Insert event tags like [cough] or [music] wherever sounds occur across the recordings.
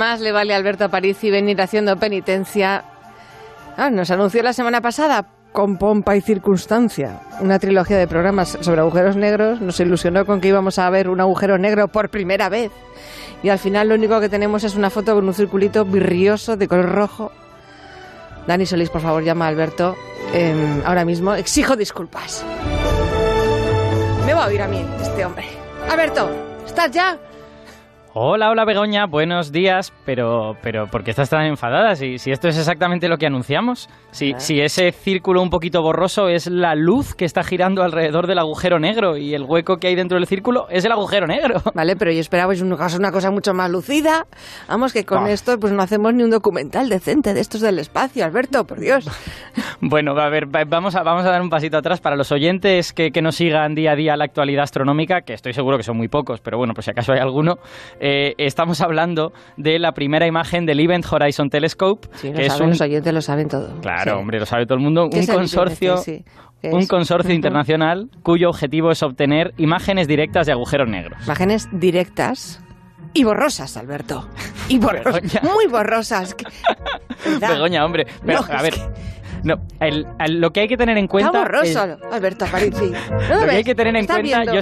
más le vale a Alberto Aparici venir haciendo penitencia. Ah, nos anunció la semana pasada, con pompa y circunstancia, una trilogía de programas sobre agujeros negros. Nos ilusionó con que íbamos a ver un agujero negro por primera vez. Y al final lo único que tenemos es una foto con un circulito virrioso de color rojo. Dani Solís, por favor, llama a Alberto em, ahora mismo. Exijo disculpas. Me va a oír a mí este hombre. Alberto, ¿estás ya? Hola, hola Begoña, buenos días, pero, pero ¿por qué estás tan enfadada? Si, si esto es exactamente lo que anunciamos, si, Ah. si ese círculo un poquito borroso es la luz que está girando alrededor del agujero negro y el hueco que hay dentro del círculo es el agujero negro. Vale, pero yo esperaba una cosa, una cosa mucho más lucida. Vamos, que con Ah. esto pues no hacemos ni un documental decente de estos del espacio, Alberto, por Dios. [laughs] Bueno, a ver, va- vamos a, vamos a dar un pasito atrás para los oyentes que, que nos sigan día a día la actualidad astronómica, que estoy seguro que son muy pocos, pero bueno, por si acaso hay alguno. Eh, estamos hablando de la primera imagen del Event Horizon Telescope, Sí, lo que es saben, un los oyentes lo saben todo. Claro, Sí. hombre, lo sabe todo el mundo. ¿Qué Un consorcio, un consorcio internacional cuyo objetivo es obtener imágenes directas de agujeros negros. Imágenes directas y borrosas, Alberto. Y [laughs] borrosas, Begoña. muy borrosas. [laughs] Begoña, hombre, pero, No, a ver, no, el- el- lo que hay que tener en cuenta Está borroso, es- Alberto Aparici. ¿No lo lo que hay que tener en ¿Estás cuenta, yo,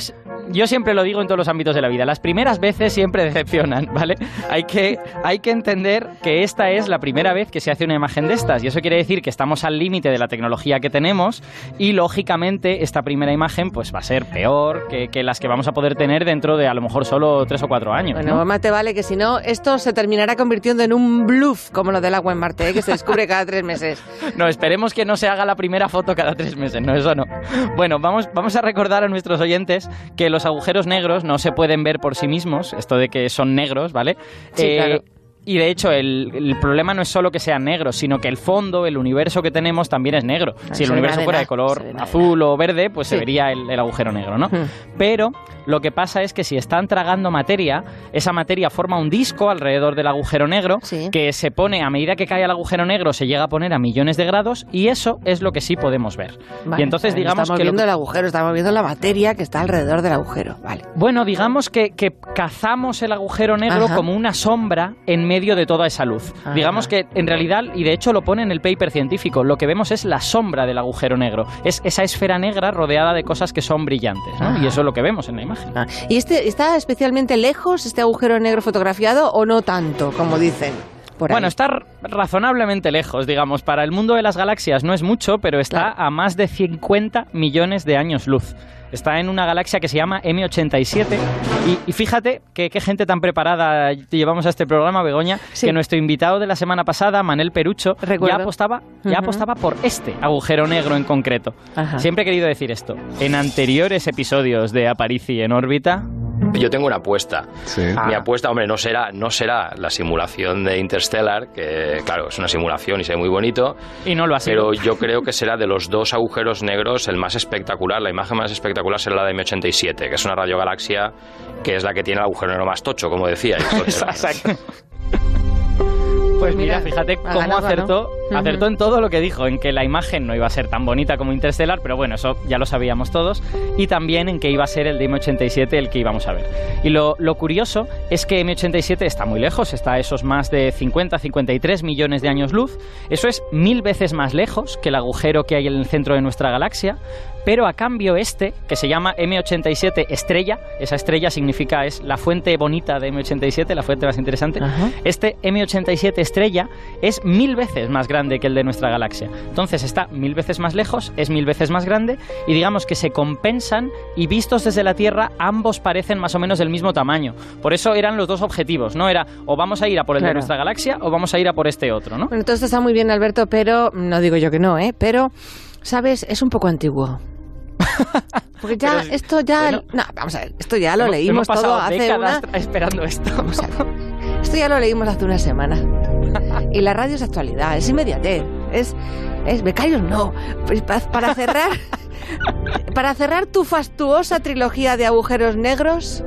yo siempre lo digo en todos los ámbitos de la vida, las primeras veces siempre [laughs] decepcionan, ¿vale? Hay que, hay que entender que esta es la primera vez que se hace una imagen de estas y eso quiere decir que estamos al límite de la tecnología que tenemos y lógicamente esta primera imagen pues va a ser peor que, que las que vamos a poder tener dentro de a lo mejor solo tres o cuatro años. Bueno, ¿no? más te vale que si no, esto se terminará convirtiendo en un bluff, como lo del agua en Marte, ¿eh? que se descubre cada tres meses. [laughs] No, esperemos que no se haga la primera foto cada tres meses, no, eso no. Bueno, vamos, vamos a recordar a nuestros oyentes que los agujeros negros no se pueden ver por sí mismos, esto de que son negros, ¿vale? Eh, Sí, claro. Y de hecho, el, el problema no es solo que sean negros, sino que el fondo, el universo que tenemos también es negro. si el universo fuera de color azul o verde, pues se vería el, el agujero negro, ¿no? Hmm. Pero lo que pasa es que si están tragando materia, esa materia forma un disco alrededor del agujero negro Sí. que se pone, a medida que cae el agujero negro, se llega a poner a millones de grados y eso es lo que sí podemos ver. Vale, y entonces vale, digamos estamos que... viendo que- el agujero, estamos viendo la materia que está alrededor del agujero. Vale. Bueno, digamos que, que cazamos el agujero negro Ajá. como una sombra en medio de toda esa luz. Ajá. Digamos que en realidad, y de hecho lo pone en el paper científico, lo que vemos es la sombra del agujero negro. Es esa esfera negra rodeada de cosas que son brillantes. ¿no? Ajá. Y eso es lo que vemos en la imagen. Ah, ¿Y este está especialmente lejos, este agujero negro fotografiado, o no tanto, como dicen? Por ahí? Bueno, está razonablemente lejos, digamos. Para el mundo de las galaxias no es mucho, pero está Claro. a más de 50 millones de años luz. Está en una galaxia que se llama M87. Y, y fíjate que qué gente tan preparada llevamos a este programa, Begoña, Sí. que nuestro invitado de la semana pasada, Manel Perucho, Recuerdo. ya apostaba, ya apostaba por este agujero negro en concreto. Ajá. Siempre he querido decir esto. En anteriores episodios de Aparici en órbita, Yo tengo una apuesta. Sí. Ah. Mi apuesta, hombre, no será, no será la simulación de Interstellar, que claro, es una simulación y se ve muy bonito, y no lo ha sido. pero yo creo que será de los dos agujeros negros el más espectacular, la imagen más espectacular será la de M87, que es una radiogalaxia que es la que tiene el agujero negro más tocho, como decíais. [laughs] Exacto. Pues mira, fíjate cómo ganado, acertó, ¿no? acertó en todo lo que dijo, en que la imagen no iba a ser tan bonita como Interstellar, pero bueno, eso ya lo sabíamos todos, y también en que iba a ser el de M87 el que íbamos a ver. Y lo, lo curioso es que M87 está muy lejos, está a esos más de 50, 53 millones de años luz, eso es mil veces más lejos que el agujero que hay en el centro de nuestra galaxia, pero a cambio este, que se llama M87 estrella, esa estrella significa es la fuente bonita de M87, la fuente más interesante, Ajá. este M87 estrella es mil veces más grande que el de nuestra galaxia. Entonces está mil veces más lejos, es mil veces más grande y digamos que se compensan y vistos desde la Tierra ambos parecen más o menos del mismo tamaño. Por eso eran los dos objetivos, ¿no? Era o vamos a ir a por el de nuestra galaxia o vamos a ir a por este otro, ¿no? Bueno, todo esto está muy bien, Alberto, pero no digo yo que no, ¿eh? Pero, ¿sabes? Es un poco antiguo. [laughs] Porque ya, Pero esto ya... bueno. no, vamos a ver, esto ya lo Hemos- leímos hemos todo hace una... esperando esto. Vamos a ver, esto ya lo leímos hace una semana. Y la radio es actualidad, es inmediatez, es... es becarios no. Pues pa- para cerrar... [laughs] Para cerrar tu fastuosa trilogía de agujeros negros,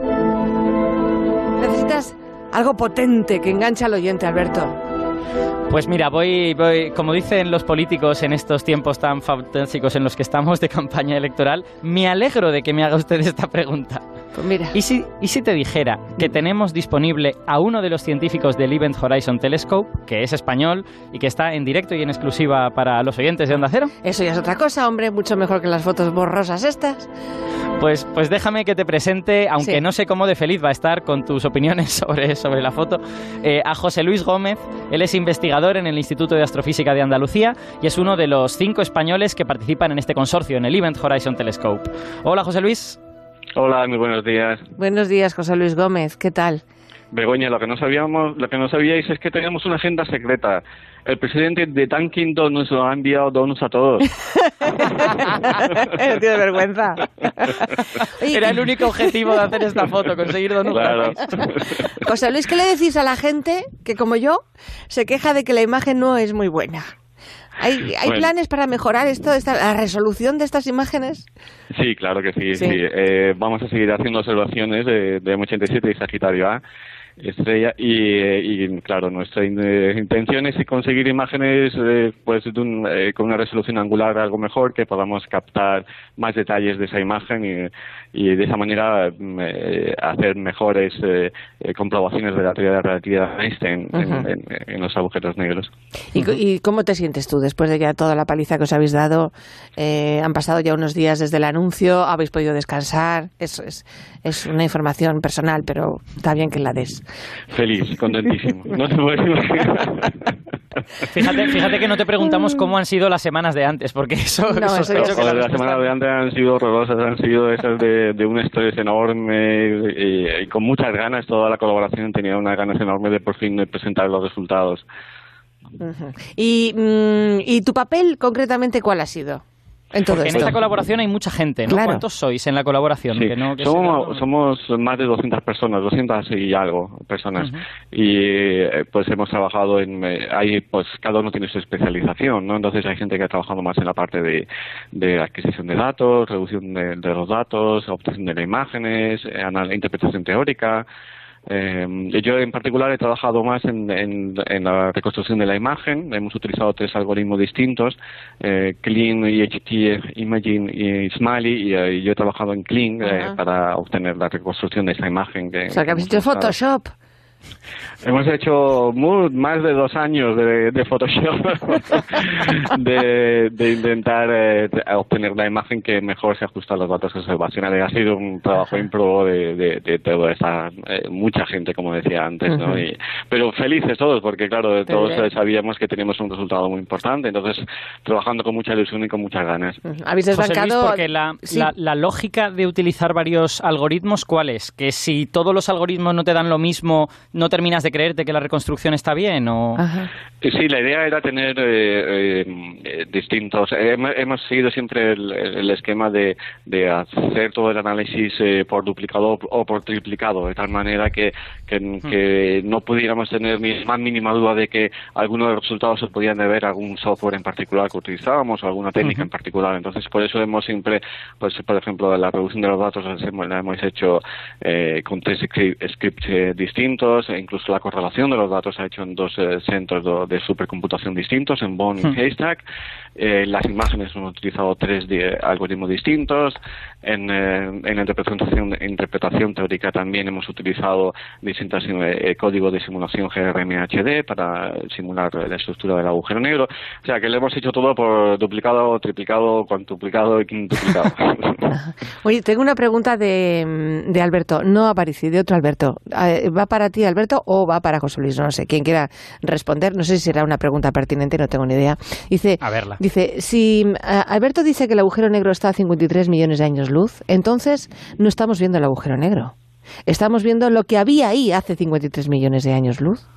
necesitas algo potente que enganche al oyente, Alberto. Pues mira, voy, voy, como dicen los políticos en estos tiempos tan fantásticos en los que estamos de campaña electoral, me alegro de que me haga usted esta pregunta. Pues mira. ¿Y si, ¿Y si te dijera que tenemos disponible a uno de los científicos del Event Horizon Telescope, que es español y que está en directo y en exclusiva para los oyentes de Onda Cero? Eso ya es otra cosa, hombre, mucho mejor que las fotos borrosas estas. Pues, pues déjame que te presente, aunque Sí. no sé cómo de feliz va a estar con tus opiniones [laughs] sobre, sobre la foto, eh, a José Luis Gómez. Él es investigador en el Instituto de Astrofísica de Andalucía y es uno de los cinco españoles que participan en este consorcio, en el Event Horizon Telescope. Hola, José Luis. Hola, muy buenos días. Buenos días, José Luis Gómez, ¿qué tal? Begoña, lo que no sabíamos, lo que no sabíais es que teníamos una agenda secreta. El presidente de Tankington nos lo ha enviado donos a todos. [laughs] Tiene vergüenza. Oye, Era el único objetivo de hacer esta foto, conseguir donuts. Claro. José Luis, ¿qué le decís a la gente que, como yo, se queja de que la imagen no es muy buena? ¿Hay, [laughs] hay Bueno. planes para mejorar esto, esta, la resolución de estas imágenes? Sí, claro que sí. Sí. sí. Eh, vamos a seguir haciendo observaciones de, de M87 y Sagitario A. Estrella y, y, claro nuestra eh, intención es conseguir imágenes eh, pues de un- eh, con una resolución angular algo mejor que podamos captar más detalles de esa imagen y, y de esa manera mm, eh, hacer mejores comprobaciones de la teoría de la relatividad de Einstein en- Ujú. en, en los agujeros negros. ¿Y, y cómo te sientes tú después de ya toda la paliza que os habéis dado? Eh, han pasado ya unos días desde el anuncio, habéis podido descansar. Eso es, es una información personal, pero está bien que la des. Feliz, contentísimo. No te puedes imaginar. Fíjate, fíjate que no te preguntamos cómo han sido las semanas de antes, porque eso, No, eso ya sospecho que Joder, la la semana de antes han sido horrorosas, han sido esas de, de un estrés enorme y, y con muchas ganas, toda la colaboración tenía unas ganas enormes de por fin presentar los resultados. Y, mm, ¿Y tu papel concretamente cuál ha sido en todo Porque en esta colaboración hay mucha gente, ¿no? Claro. ¿Cuántos sois en la colaboración? Sí, Que no- que somos, somos más de 200 personas, 200 y algo personas. Ujú. Y eh, pues hemos trabajado en, eh, ahí pues cada uno tiene su especialización, ¿no? Entonces hay gente que ha trabajado más en la parte de, de adquisición de datos, reducción de, de los datos, obtención de las imágenes, eh, anal- interpretación teórica. Eh, yo en particular he trabajado más en, en, en la reconstrucción de la imagen. Hemos utilizado tres algoritmos distintos, eh, Clean, EHT, Imagine y Smiley, y eh, yo he trabajado en Clean eh, para obtener la reconstrucción de esa imagen. Que, O sea, que habéis hecho. Photoshop. [laughs] Hemos hecho más de dos años de, de Photoshop, [laughs] de, de intentar eh, obtener la imagen que mejor se ajusta a los datos observacionales. Ha sido un trabajo improbo de, de, de toda esa, eh, mucha gente, como decía antes, ¿no? Y- pero felices todos, porque claro, todos eh, sabíamos que teníamos un resultado muy importante, entonces trabajando con mucha ilusión y con muchas ganas. Habéis José Luis, desbancado... porque la, Sí. la- la lógica de utilizar varios algoritmos, ¿cuál es? Que si todos los algoritmos no te dan lo mismo, ¿no terminas de creerte que la reconstrucción está bien? O... Ajá. Sí, la idea era tener eh, eh, eh, distintos. hemos- hemos seguido siempre el, el esquema de, de hacer todo el análisis eh, por duplicado o por triplicado, de tal manera que, que, que no pudiéramos tener ni más mínima duda de que algunos de los resultados se podían deber a algún software en particular que utilizábamos o alguna técnica en particular. Entonces, por eso hemos siempre, pues por ejemplo, la reducción de los datos la hemos- la hemos hecho eh, con tres scri- scripts eh, distintos, e incluso la correlación de los datos se ha hecho en dos eh, centros de supercomputación distintos, en Bone y Hmm. Haystack. Eh, las imágenes hemos utilizado tres algoritmos distintos. En, eh, en la interpretación, interpretación teórica también hemos utilizado distintos códigos de simulación GRMHD para simular la estructura del agujero negro. O sea que lo hemos hecho todo por duplicado, triplicado, cuantuplicado y quintuplicado. [laughs] Oye, tengo una pregunta de, de Alberto, no Aparici, de otro Alberto. Eh, ¿Va para ti, Alberto, o va para José Luis? No sé, quien quiera responder. No sé si será una pregunta pertinente, no tengo ni idea. Dice, A verla. dice si eh, Alberto dice que el agujero negro está a 53 millones de años luz, entonces no estamos viendo el agujero negro. Estamos viendo lo que había ahí hace 53 millones de años luz.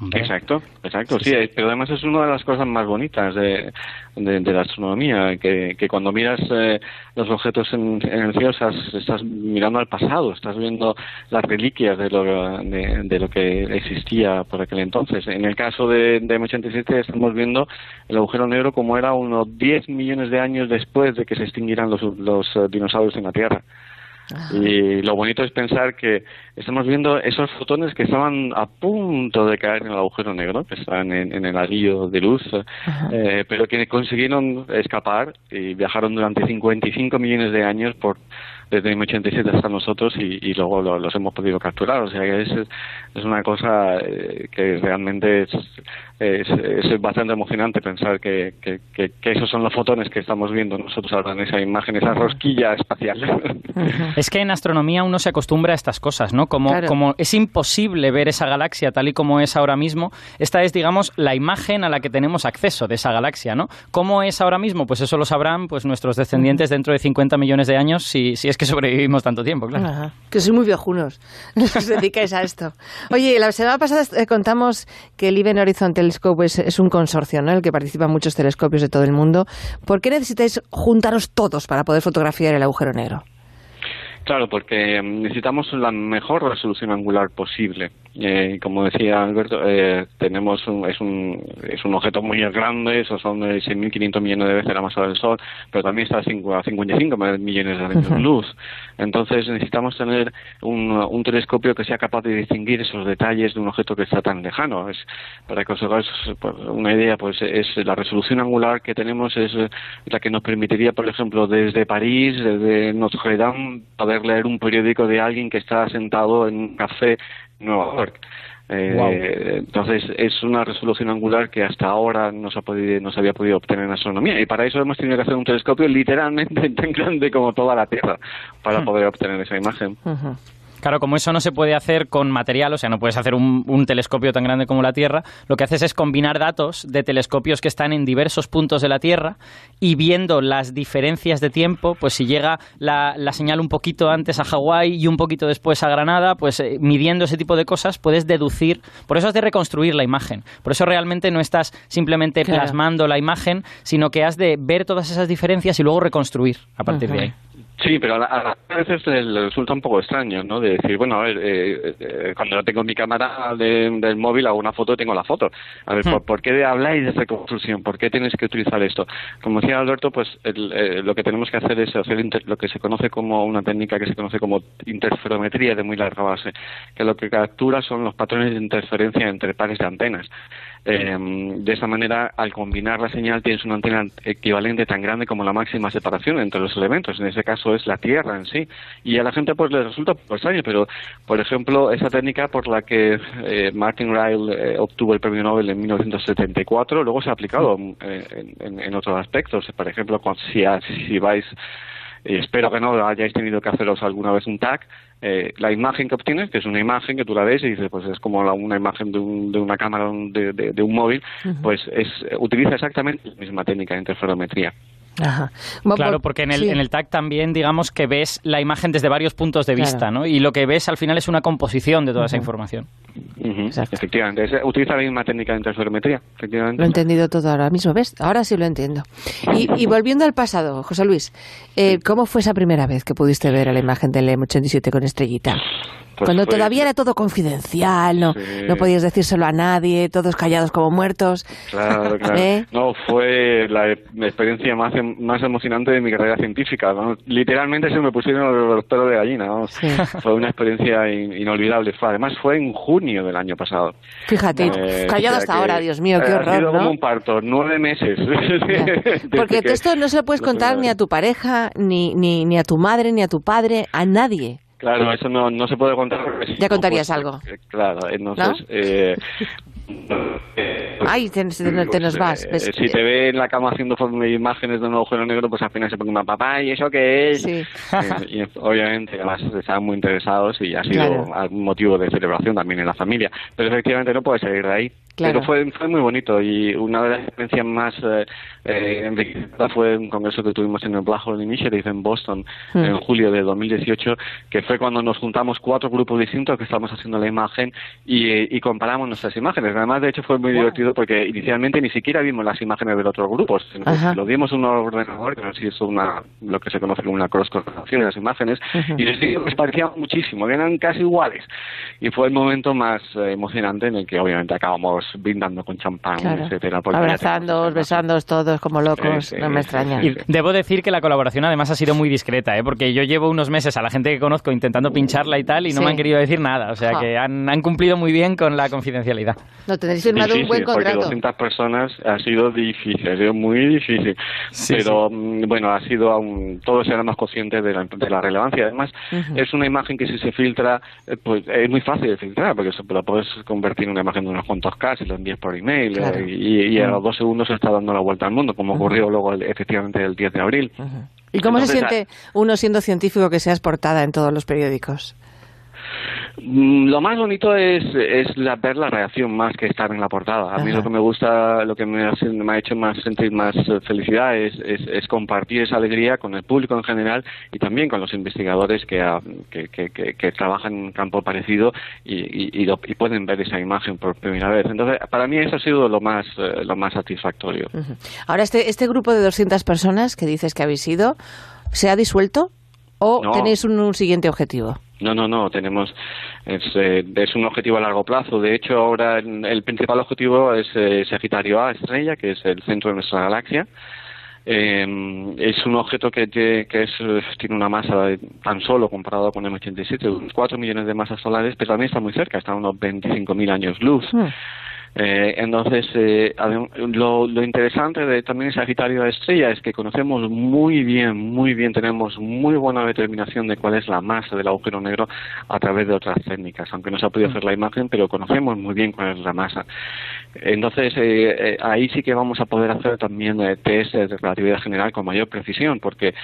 Hombre. Exacto, exacto, sí, pero además es una de las cosas más bonitas de, de, de la astronomía, que, que cuando miras eh, los objetos en, en el cielo estás, estás mirando al pasado, estás viendo las reliquias de lo, de, de lo que existía por aquel entonces. En el caso de, de M87 estamos viendo el agujero negro como era unos 10 millones de años después de que se extinguieran los, los eh, dinosaurios en la Tierra. Y lo bonito es pensar que estamos viendo esos fotones que estaban a punto de caer en el agujero negro, que están en, el anillo de luz, eh, pero que consiguieron escapar y viajaron durante 55 millones de años por desde el 87 hasta nosotros y, luego los hemos podido capturar. O sea que es, es una cosa eh, que realmente es, es, bastante emocionante pensar que, que, que, esos son los fotones que estamos viendo nosotros ahora en esa imagen, esa rosquilla espacial. Es que en astronomía uno se acostumbra a estas cosas, ¿no? Como, como es imposible ver esa galaxia tal y como es ahora mismo, esta es, digamos, la imagen a la que tenemos acceso de esa galaxia, ¿no? ¿Cómo es ahora mismo? Pues eso lo sabrán pues nuestros descendientes dentro de 50 millones de años, si, si es que sobrevivimos tanto tiempo, claro. Que sois muy viejunos, [laughs] os dedicáis a esto. Oye, la semana pasada eh, contamos que el Event Horizon Telescope es, un consorcio, ¿no? En el que participan muchos telescopios de todo el mundo. ¿Por qué necesitáis juntaros todos para poder fotografiar el agujero negro? Claro, porque mm, necesitamos la mejor resolución angular posible. Eh, como decía Alberto, eh, tenemos un, es, un, es un objeto muy grande, esos son 6.500 millones de veces la masa del Sol, pero también está a 55 millones de años de luz. Entonces necesitamos tener un, un, telescopio que sea capaz de distinguir esos detalles de un objeto que está tan lejano. Es, para que os hagáis pues, una idea, pues es la resolución angular que tenemos es la que nos permitiría, por ejemplo, desde París, desde Notre Dame, poder leer un periódico de alguien que está sentado en un café Nueva York. Eh, entonces es una resolución angular que hasta ahora no se, ha podido, no se había podido obtener en astronomía y para eso hemos tenido que hacer un telescopio literalmente [laughs] tan grande como toda la Tierra para hmm. poder obtener esa imagen. Claro, como eso no se puede hacer con material, o sea, no puedes hacer un, telescopio tan grande como la Tierra, lo que haces es combinar datos de telescopios que están en diversos puntos de la Tierra y viendo las diferencias de tiempo, pues si llega la, señal un poquito antes a Hawái y un poquito después a Granada, pues eh, midiendo ese tipo de cosas puedes deducir, por eso has de reconstruir la imagen, por eso realmente no estás simplemente plasmando la imagen, sino que has de ver todas esas diferencias y luego reconstruir a partir de ahí. Sí, pero a, veces le resulta un poco extraño, ¿no? De decir, bueno, a ver, eh, eh, cuando no tengo mi cámara del móvil hago una foto y tengo la foto. A ver, ¿por, qué habláis de reconstrucción? ¿Por qué tienes que utilizar esto? Como decía Alberto, pues eh, lo que tenemos que hacer es hacer lo que se conoce como una técnica que se conoce como interferometría de muy larga base, que lo que captura son los patrones de interferencia entre pares de antenas. De esa manera, al combinar la señal, tienes una antena equivalente tan grande como la máxima separación entre los elementos. En ese caso, es la Tierra en sí. Y a la gente pues le resulta extraño, pero por ejemplo, esa técnica por la que eh, Martin Ryle eh, obtuvo el premio Nobel en 1974, luego se ha aplicado eh, en, otros aspectos. Por ejemplo, si, si vais espero que no hayáis tenido que haceros alguna vez un tag, la imagen que obtienes, que es una imagen que tú la ves y dices, pues es como una imagen de, una cámara de, de, un móvil, pues es, utiliza exactamente la misma técnica de interferometría. Ajá. claro, porque en el, en el tag también digamos que ves la imagen desde varios puntos de vista, ¿no? Y lo que ves al final es una composición de toda esa información. Efectivamente, utiliza la misma técnica de interferometría, efectivamente. Lo he entendido todo ahora mismo, ¿ves? Ahora sí lo entiendo. Y, volviendo al pasado, José Luis, eh, ¿cómo fue esa primera vez que pudiste ver a la imagen del M87 con estrellita? Pues Cuando todavía era todo confidencial, no, no podías decírselo a nadie, todos callados como muertos. Claro, [laughs] claro. ¿Eh? No, fue la, experiencia más, más emocionante de mi carrera científica. Literalmente se me pusieron los pelos de gallina. [laughs] Fue una experiencia inolvidable. Además fue en junio del año pasado. Fíjate, eh, callado hasta ahora, Dios mío, qué horror. Ha sido como un parto, nueve meses. [laughs] [laughs] Porque esto no se lo puedes contar ni a tu pareja, ni, ni, ni a tu madre, ni a tu padre, a nadie. Claro, eso no, no se puede contar. Ya contarías algo. Claro, entonces... Eh, Ay, te, nos vas. Eh, si te ve en la cama haciendo imágenes de un agujero negro, pues al final se pone papá, ¿y eso qué es? Sí. y, obviamente, además estaban muy interesados y ha sido algún motivo de celebración también en la familia. Pero efectivamente no puede salir de ahí. Pero fue, fue muy bonito y una de las experiencias más eh, eh fue un congreso que tuvimos en el Black Hole Initiative en Boston mm. en julio de 2018, que fue fue cuando nos juntamos cuatro grupos distintos que estábamos haciendo la imagen y, comparamos nuestras imágenes. Además, de hecho, fue muy divertido porque inicialmente ni siquiera vimos las imágenes del otro grupo, lo vimos en un ordenador, que no sé si una, lo que se conoce como una cross-correlación de las imágenes, y les parecían muchísimo, eran casi iguales. Y fue el momento más eh, emocionante en el que obviamente acabamos brindando con champán, etcétera. Abrazándoos, besándoos todos como locos, no me extraña. Y debo decir que la colaboración además ha sido muy discreta, ¿eh? porque yo llevo unos meses a la gente que conozco intentando pincharla y tal, y no me han querido decir nada. O sea que han, han, cumplido muy bien con la confidencialidad. No, tenéis firmado un buen contrato. Porque 200 personas ha sido difícil, ha sido muy difícil. pero mm, bueno, ha sido aún, todos éramos conscientes de la, de la relevancia. Además, es una imagen que si se filtra, eh, pues es muy fácil de filtrar, porque la puedes convertir en una imagen de unos cuantos K y lo envías por email, eh, y, a los dos segundos se está dando la vuelta al mundo, como ocurrió luego efectivamente el 10 de abril. ¿Y cómo se siente uno siendo científico que seas portada en todos los periódicos? Mm, lo más bonito es, es la, ver la reacción más que estar en la portada. A mí lo que me gusta, lo que me ha, hecho más sentir más felicidad es, es, compartir esa alegría con el público en general y también con los investigadores que, que, que, trabajan en un campo parecido y, y, pueden ver esa imagen por primera vez. Entonces, para mí eso ha sido lo más, eh, lo más satisfactorio. Ahora, este, este grupo de 200 personas que dices que habéis sido, ¿se ha disuelto o tenéis un siguiente objetivo? No, no, no, tenemos, es, eh, es, un objetivo a largo plazo. De hecho, ahora el principal objetivo es eh, Sagitario A estrella, que es el centro de nuestra galaxia. Eh, es un objeto que, es, tiene una masa tan solo comparado con el M87, unos 4 millones de masas solares, pero también está muy cerca, está a unos 25.000 años luz. Hmm. Eh, entonces, eh, lo, lo, interesante de también Sagitario de Estrella es que conocemos muy bien, muy bien, tenemos muy buena determinación de cuál es la masa del agujero negro a través de otras técnicas, aunque no se ha podido hacer la imagen, pero conocemos muy bien cuál es la masa. Entonces, eh, ahí sí que vamos a poder hacer también test de relatividad general con mayor precisión, porque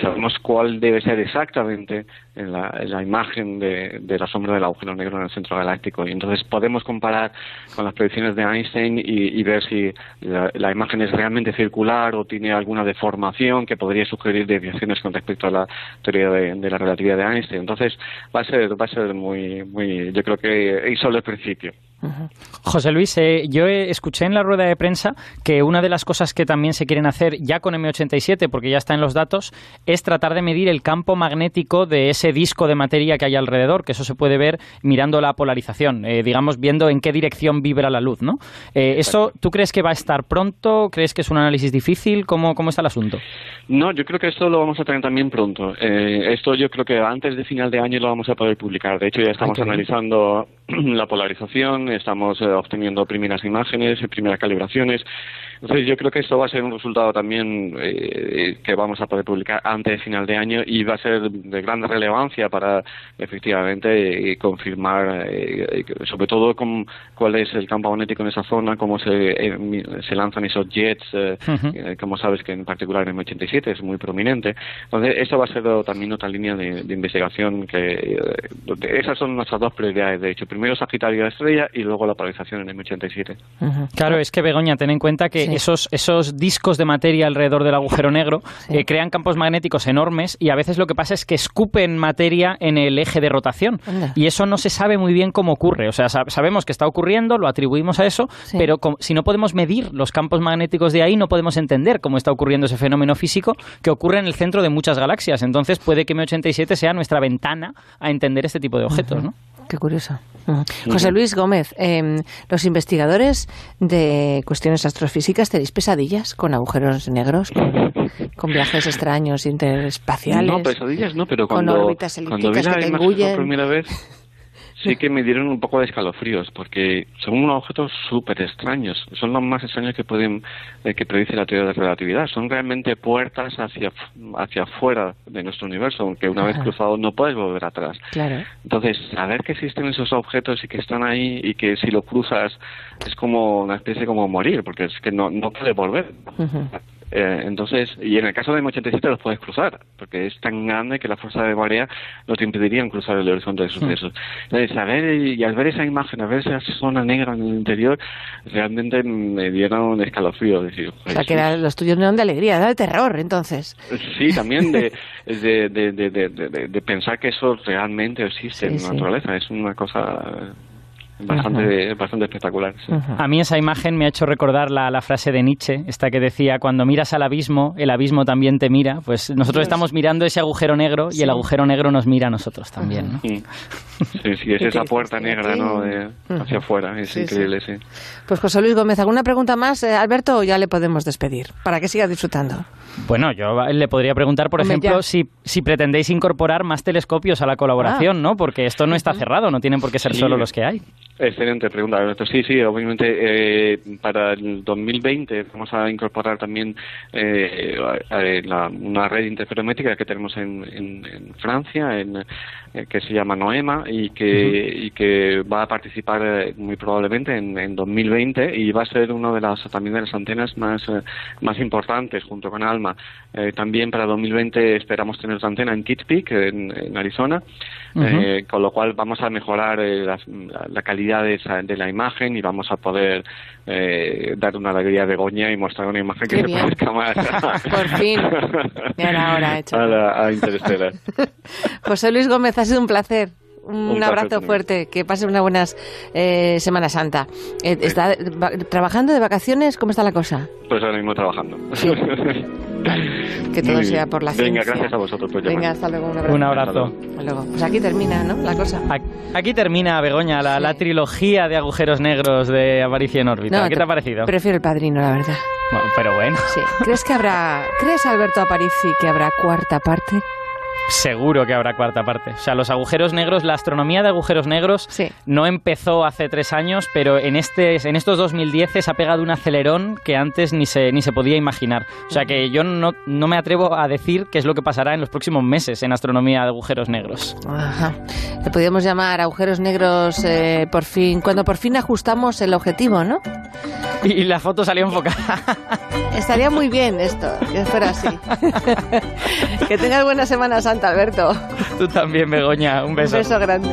sabemos cuál debe ser exactamente en la, imagen de, la sombra del agujero negro en el centro galáctico. Y entonces podemos comparar con las predicciones de Einstein y, ver si la, imagen es realmente circular o tiene alguna deformación que podría sugerir desviaciones con respecto a la teoría de, la relatividad de Einstein. Entonces va a ser, va a ser muy, muy, yo creo que es solo el principio. José Luis, eh, yo escuché en la rueda de prensa que una de las cosas que también se quieren hacer ya con M87, porque ya está en los datos, es tratar de medir el campo magnético de ese disco de materia que hay alrededor, que eso se puede ver mirando la polarización, eh, digamos, viendo en qué dirección vibra la luz, ¿no? Eh, ¿Eso tú crees que va a estar pronto? ¿Crees que es un análisis difícil? ¿Cómo, cómo está el asunto? No, yo creo que esto lo vamos a tener también pronto. esto yo creo que antes de final de año lo vamos a poder publicar. De hecho, ya estamos analizando [clears throat] la polarización, estamos eh, obteniendo primeras imágenes, primeras calibraciones. Entonces yo creo que esto va a ser un resultado también eh, que vamos a poder publicar antes de final de año y va a ser de gran relevancia para efectivamente eh, confirmar sobre todo con, cuál es el campo magnético en esa zona, cómo se, se lanzan esos jets, como sabes que en particular en M87 es muy prominente. Entonces esto va a ser también otra línea de, de investigación que esas son nuestras dos prioridades de hecho primero Sagitario de estrella y luego la polarización en M87. Claro, es que Begoña, ten en cuenta que esos, esos discos de materia alrededor del agujero negro eh, crean campos magnéticos enormes y a veces lo que pasa es que escupen materia en el eje de rotación. Y eso no se sabe muy bien cómo ocurre. O sea, sabemos que está ocurriendo, lo atribuimos a eso, pero si no podemos medir los campos magnéticos de ahí, no podemos entender cómo está ocurriendo ese fenómeno físico que ocurre en el centro de muchas galaxias. Entonces puede que M87 sea nuestra ventana a entender este tipo de objetos, ¿no? Qué curioso. José Luis Gómez, em, los investigadores de cuestiones astrofísicas tenéis pesadillas con agujeros negros, con, viajes extraños interespaciales. No, pesadillas no, pero cuando, con órbitas elípticas que te engullen. Por primera vez, [laughs] sí que me dieron un poco de escalofríos porque son unos objetos súper extraños. Son los más extraños que pueden eh, que predice la teoría de la relatividad. Son realmente puertas hacia hacia afuera de nuestro universo, aunque una vez cruzado no puedes volver atrás. Claro. Entonces, saber que existen esos objetos y que están ahí y que si lo cruzas es como una especie como morir, porque es que no no puedes volver. Eh, entonces, y en el caso de M87 los puedes cruzar, porque es tan grande que la fuerza de marea no te impedirían cruzar el horizonte de sucesos. Entonces, a ver, y al ver esa imagen, a ver esa zona negra en el interior, realmente me dieron un escalofrío. Decir, o sea, que era, los tuyos no eran de alegría, era de terror, entonces. Sí, también [laughs] de, de, de, de, pensar que eso realmente existe en la naturaleza. Es una cosa bastante, bastante espectacular. A mí esa imagen me ha hecho recordar la, la, frase de Nietzsche, esta que decía, cuando miras al abismo, el abismo también te mira. Pues nosotros estamos mirando ese agujero negro y el agujero negro nos mira a nosotros también. ¿no? Sí, sí, es esa puerta negra ¿no? hacia afuera, es increíble, sí. Pues José Luis Gómez, ¿alguna pregunta más, eh, Alberto, o ya le podemos despedir? Para que siga disfrutando. Bueno, yo le podría preguntar, por ejemplo, si, si pretendéis incorporar más telescopios a la colaboración, ah. ¿no? Porque esto no está cerrado, no tienen por qué ser solo los que hay. Excelente pregunta, Alberto. Sí, sí, obviamente eh, para el 2020 vamos a incorporar también eh, una red interferométrica que tenemos en, en, Francia, en, que se llama Noema y que, y que va a participar eh, muy probablemente en, en, 2020 y va a ser una de las también de las antenas más, más importantes junto con ALMA. también para 2020 esperamos tener otra antena en Kitt Peak, en, Arizona, con lo cual vamos a mejorar la, la calidad de, la imagen y vamos a poder eh, dar una alegría de Goña y mostrar una imagen que se parezca más [laughs] Por fin. ahora hecho. [laughs] A, a Interstellar. [laughs] José Luis Gómez, ha sido un placer. Un, abrazo fuerte, que pase una buena eh, Semana Santa. Eh, ¿Está trabajando de vacaciones? ¿Cómo está la cosa? Pues ahora mismo trabajando. [laughs] Que todo sea por la Venga, gracias a vosotros. Venga, hasta luego. Un abrazo. Un abrazo. luego. Pues aquí termina, ¿no? La cosa. Aquí termina, Begoña, la, la trilogía de agujeros negros de Aparicio en órbita. ¿Qué te, ha parecido? Prefiero el padrino, la verdad. pero bueno. Sí. ¿Crees que habrá, crees Alberto Aparici que habrá cuarta parte? Seguro que habrá cuarta parte. O sea, los agujeros negros, la astronomía de agujeros negros no empezó hace tres años, pero en, este, en estos 2010 se ha pegado un acelerón que antes ni se, ni se podía imaginar. O sea, que yo no, no me atrevo a decir qué es lo que pasará en los próximos meses en astronomía de agujeros negros. Ajá. Le podríamos llamar agujeros negros eh, por fin, cuando por fin ajustamos el objetivo, ¿no? Y, la foto salió enfocada. Estaría muy bien esto, que fuera así. [laughs] que tengas buena Semana Alberto. Tú también, Begoña. Un beso. Un beso grande.